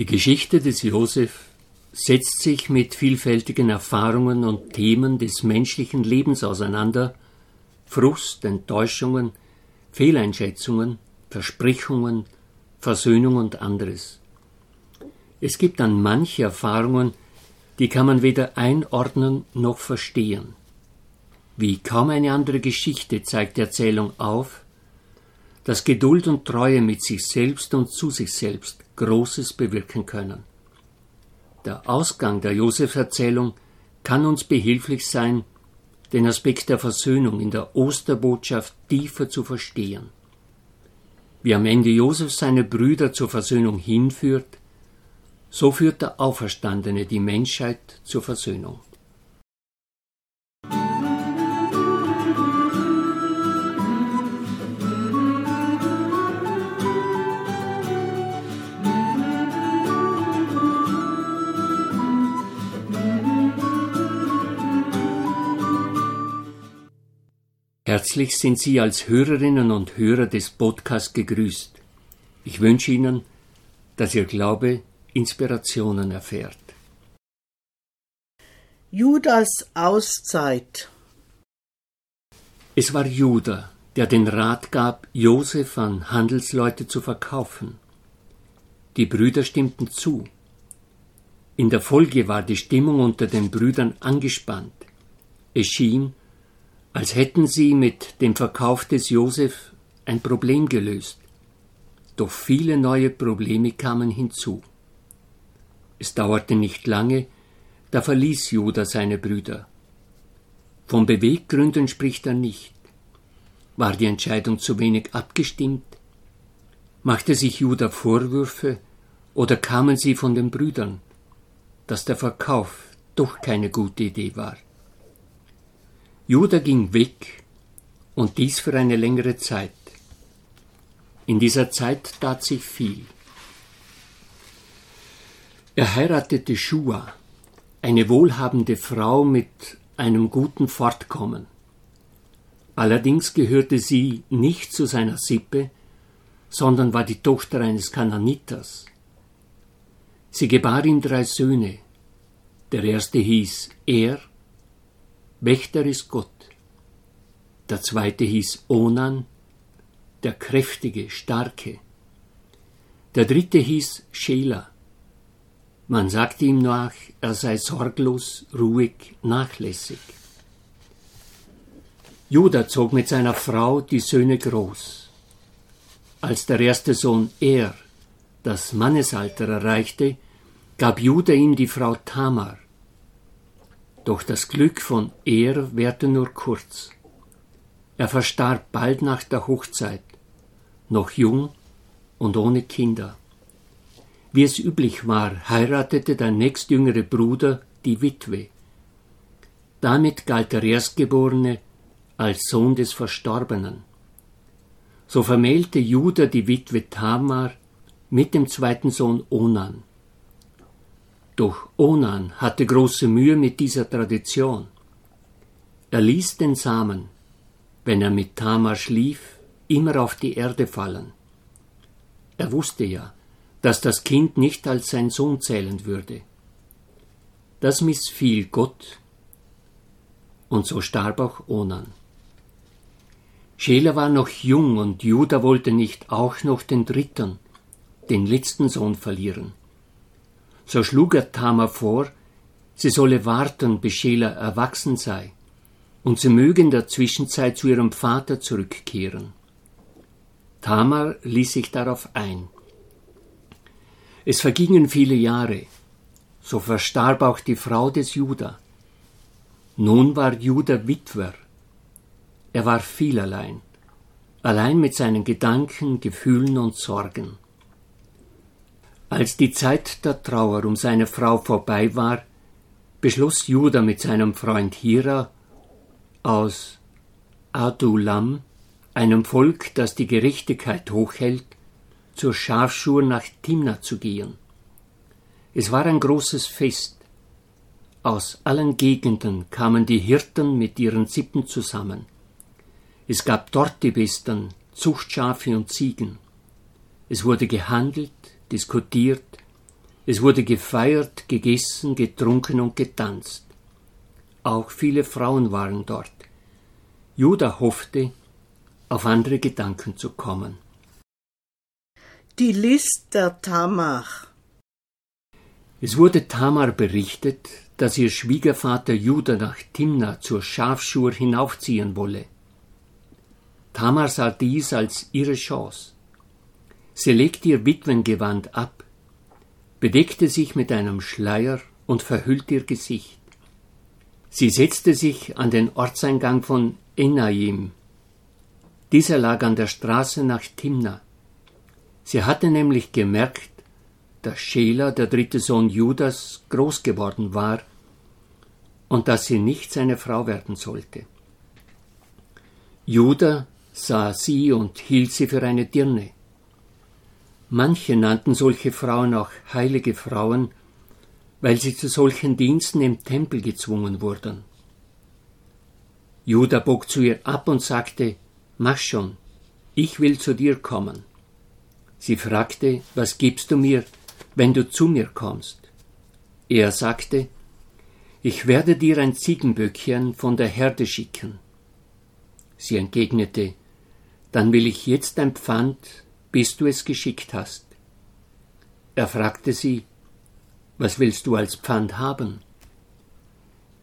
Die Geschichte des Josef setzt sich mit vielfältigen Erfahrungen und Themen des menschlichen Lebens auseinander, Frust, Enttäuschungen, Fehleinschätzungen, Versprechungen, Versöhnung und anderes. Es gibt dann manche Erfahrungen, die kann man weder einordnen noch verstehen. Wie kaum eine andere Geschichte zeigt die Erzählung auf, dass Geduld und Treue mit sich selbst und zu sich selbst Großes bewirken können. Der Ausgang der Josef-Erzählung kann uns behilflich sein, den Aspekt der Versöhnung in der Osterbotschaft tiefer zu verstehen. Wie am Ende Josef seine Brüder zur Versöhnung hinführt, so führt der Auferstandene die Menschheit zur Versöhnung. Herzlich sind Sie als Hörerinnen und Hörer des Podcasts gegrüßt. Ich wünsche Ihnen, dass Ihr Glaube Inspirationen erfährt. Judas Auszeit Es war Judah, der den Rat gab, Josef an Handelsleute zu verkaufen. Die Brüder stimmten zu. In der Folge war die Stimmung unter den Brüdern angespannt. Es schien, als hätten sie mit dem Verkauf des Josef ein Problem gelöst. Doch viele neue Probleme kamen hinzu. Es dauerte nicht lange, da verließ Judah seine Brüder. Von Beweggründen spricht er nicht. War die Entscheidung zu wenig abgestimmt? Machte sich Judah Vorwürfe oder kamen sie von den Brüdern, dass der Verkauf doch keine gute Idee war? Judah ging weg und dies für eine längere Zeit. In dieser Zeit tat sich viel. Er heiratete Shua, eine wohlhabende Frau mit einem guten Fortkommen. Allerdings gehörte sie nicht zu seiner Sippe, sondern war die Tochter eines Kananiters. Sie gebar ihm drei Söhne. Der erste hieß Er, Wächter ist Gott. Der zweite hieß Onan, der kräftige, starke. Der dritte hieß Schela, man sagte ihm nach, er sei sorglos, ruhig, nachlässig. Judah zog mit seiner Frau die Söhne groß. Als der erste Sohn Er das Mannesalter erreichte, gab Judah ihm die Frau Tamar. Doch das Glück von Er währte nur kurz. Er verstarb bald nach der Hochzeit, noch jung und ohne Kinder. Wie es üblich war, heiratete der nächstjüngere Bruder die Witwe. Damit galt der Erstgeborene als Sohn des Verstorbenen. So vermählte Judah die Witwe Tamar mit dem zweiten Sohn Onan. Doch Onan hatte große Mühe mit dieser Tradition. Er ließ den Samen, wenn er mit Tamar schlief, immer auf die Erde fallen. Er wusste ja, dass das Kind nicht als sein Sohn zählen würde. Das missfiel Gott, und so starb auch Onan. Schela war noch jung und Judah wollte nicht auch noch den dritten, den letzten Sohn verlieren. So schlug er Tamar vor, sie solle warten, bis Schela erwachsen sei, und sie möge in der Zwischenzeit zu ihrem Vater zurückkehren. Tamar ließ sich darauf ein. Es vergingen viele Jahre, so verstarb auch die Frau des Judah. Nun war Judah Witwer. Er war viel allein, allein mit seinen Gedanken, Gefühlen und Sorgen. Als die Zeit der Trauer um seine Frau vorbei war, beschloss Judah mit seinem Freund Hira aus Adulam, einem Volk, das die Gerechtigkeit hochhält, zur Schafschur nach Timna zu gehen. Es war ein großes Fest. Aus allen Gegenden kamen die Hirten mit ihren Sippen zusammen. Es gab dort die besten Zuchtschafe und Ziegen. Es wurde gehandelt, diskutiert, Es wurde gefeiert, gegessen, getrunken und getanzt. Auch viele Frauen waren dort. Judah hoffte, auf andere Gedanken zu kommen. Die List der Tamar. Es wurde Tamar berichtet, dass ihr Schwiegervater Judah nach Timna zur Schafschur hinaufziehen wolle. Tamar sah dies als ihre Chance. Sie legte ihr Witwengewand ab, bedeckte sich mit einem Schleier und verhüllte ihr Gesicht. Sie setzte sich an den Ortseingang von Enaim. Dieser lag an der Straße nach Timna. Sie hatte nämlich gemerkt, dass Schela, der dritte Sohn Judas, groß geworden war und dass sie nicht seine Frau werden sollte. Judah sah sie und hielt sie für eine Dirne. Manche nannten solche Frauen auch heilige Frauen, weil sie zu solchen Diensten im Tempel gezwungen wurden. Judah bog zu ihr ab und sagte, Mach schon, ich will zu dir kommen. Sie fragte, was gibst du mir, wenn du zu mir kommst? Er sagte, ich werde dir ein Ziegenböckchen von der Herde schicken. Sie entgegnete, dann will ich jetzt ein Pfand bis du es geschickt hast. Er fragte sie, was willst du als Pfand haben?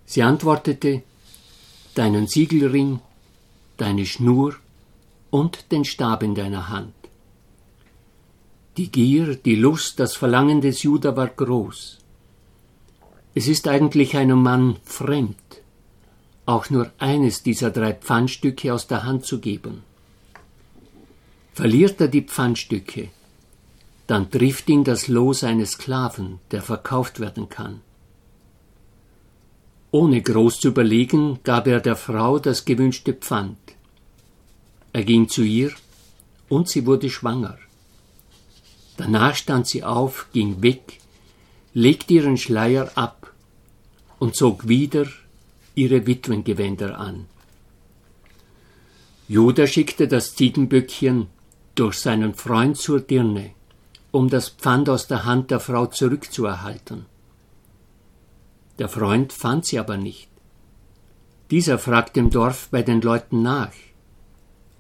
Sie antwortete, deinen Siegelring, deine Schnur und den Stab in deiner Hand. Die Gier, die Lust, das Verlangen des Judah war groß. Es ist eigentlich einem Mann fremd, auch nur eines dieser drei Pfandstücke aus der Hand zu geben. Verliert er die Pfandstücke, dann trifft ihn das Los eines Sklaven, der verkauft werden kann. Ohne groß zu überlegen, gab er der Frau das gewünschte Pfand. Er ging zu ihr und sie wurde schwanger. Danach stand sie auf, ging weg, legte ihren Schleier ab und zog wieder ihre Witwengewänder an. Judah schickte das Ziegenböckchen durch seinen Freund zur Dirne, um das Pfand aus der Hand der Frau zurückzuerhalten. Der Freund fand sie aber nicht. Dieser fragte im Dorf bei den Leuten nach.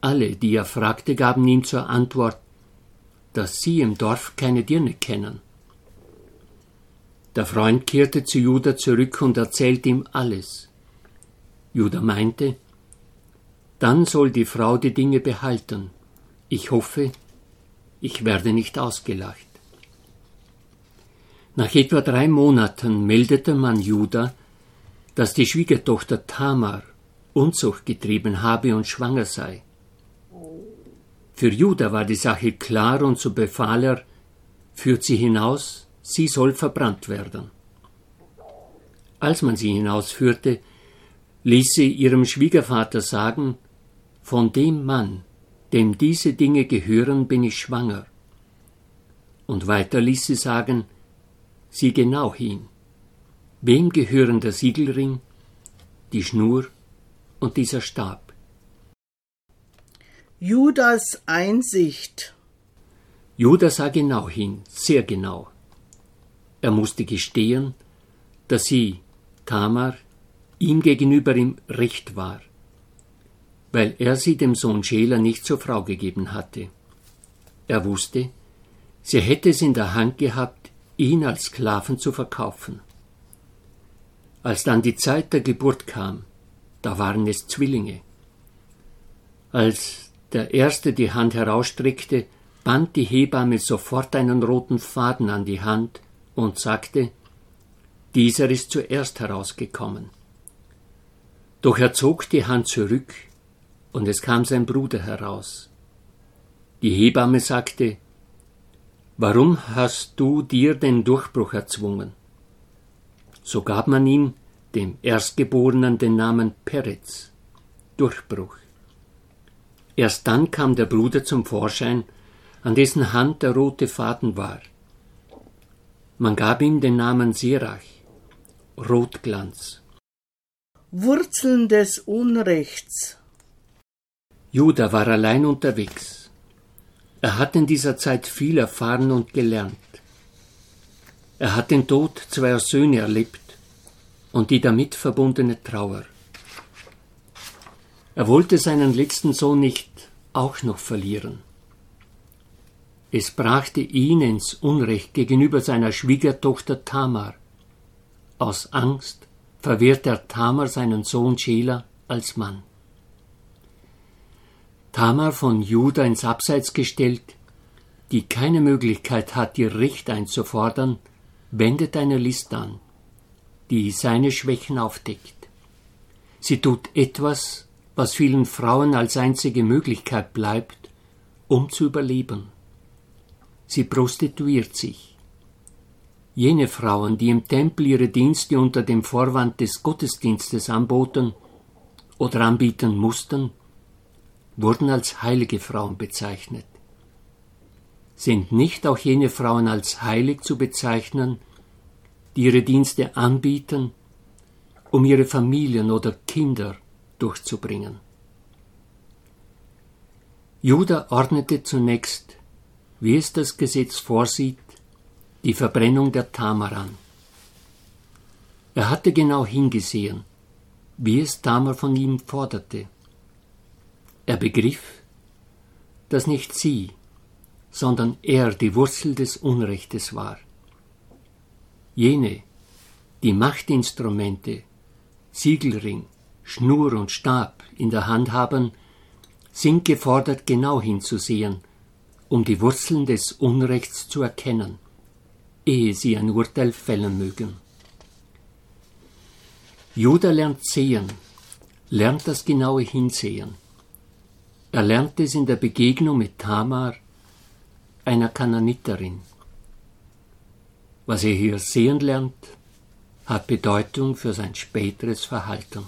Alle, die er fragte, gaben ihm zur Antwort, dass sie im Dorf keine Dirne kennen. Der Freund kehrte zu Judah zurück und erzählte ihm alles. Judah meinte, dann soll die Frau die Dinge behalten, ich hoffe, ich werde nicht ausgelacht. Nach etwa drei Monaten meldete man Judah, dass die Schwiegertochter Tamar Unzucht getrieben habe und schwanger sei. Für Judah war die Sache klar und so befahl er, führt sie hinaus, sie soll verbrannt werden. Als man sie hinausführte, ließ sie ihrem Schwiegervater sagen, von dem Mann, dem diese Dinge gehören, bin ich schwanger. Und weiter ließ sie sagen, sieh genau hin. Wem gehören der Siegelring, die Schnur und dieser Stab? Judas Einsicht. Judas sah genau hin, sehr genau. Er musste gestehen, dass sie, Tamar, ihm gegenüber im Recht war weil er sie dem Sohn Schäler nicht zur Frau gegeben hatte. Er wusste, sie hätte es in der Hand gehabt, ihn als Sklaven zu verkaufen. Als dann die Zeit der Geburt kam, da waren es Zwillinge. Als der erste die Hand herausstreckte, band die Hebamme sofort einen roten Faden an die Hand und sagte, dieser ist zuerst herausgekommen. Doch er zog die Hand zurück und es kam sein Bruder heraus. Die Hebamme sagte, Warum hast du dir den Durchbruch erzwungen? So gab man ihm, dem Erstgeborenen, den Namen Peretz, Durchbruch. Erst dann kam der Bruder zum Vorschein, an dessen Hand der rote Faden war. Man gab ihm den Namen Serach, Rotglanz. Wurzeln des Unrechts. Judah war allein unterwegs. Er hat in dieser Zeit viel erfahren und gelernt. Er hat den Tod zweier Söhne erlebt und die damit verbundene Trauer. Er wollte seinen letzten Sohn nicht auch noch verlieren. Es brachte ihn ins Unrecht gegenüber seiner Schwiegertochter Tamar. Aus Angst verwehrt er Tamar seinen Sohn Schela als Mann. Tamar von Juda ins Abseits gestellt, die keine Möglichkeit hat, ihr Recht einzufordern, wendet eine List an, die seine Schwächen aufdeckt. Sie tut etwas, was vielen Frauen als einzige Möglichkeit bleibt, um zu überleben. Sie prostituiert sich. Jene Frauen, die im Tempel ihre Dienste unter dem Vorwand des Gottesdienstes anboten oder anbieten mussten, wurden als heilige Frauen bezeichnet. Sind nicht auch jene Frauen als heilig zu bezeichnen, die ihre Dienste anbieten, um ihre Familien oder Kinder durchzubringen? Judah ordnete zunächst wie es das Gesetz vorsieht, die Verbrennung der Tamar an. Er hatte genau hingesehen, wie es Tamar von ihm forderte. Er begriff, dass nicht sie, sondern er die Wurzel des Unrechtes war. Jene, die Machtinstrumente, Siegelring, Schnur und Stab in der Hand haben, sind gefordert, genau hinzusehen um die Wurzeln des Unrechts zu erkennen, ehe sie ein Urteil fällen mögen. Judah lernt sehen, lernt das genaue Hinsehen. Er lernt es in der Begegnung mit Tamar, einer Kananiterin. Was er hier sehen lernt, hat Bedeutung für sein späteres Verhalten.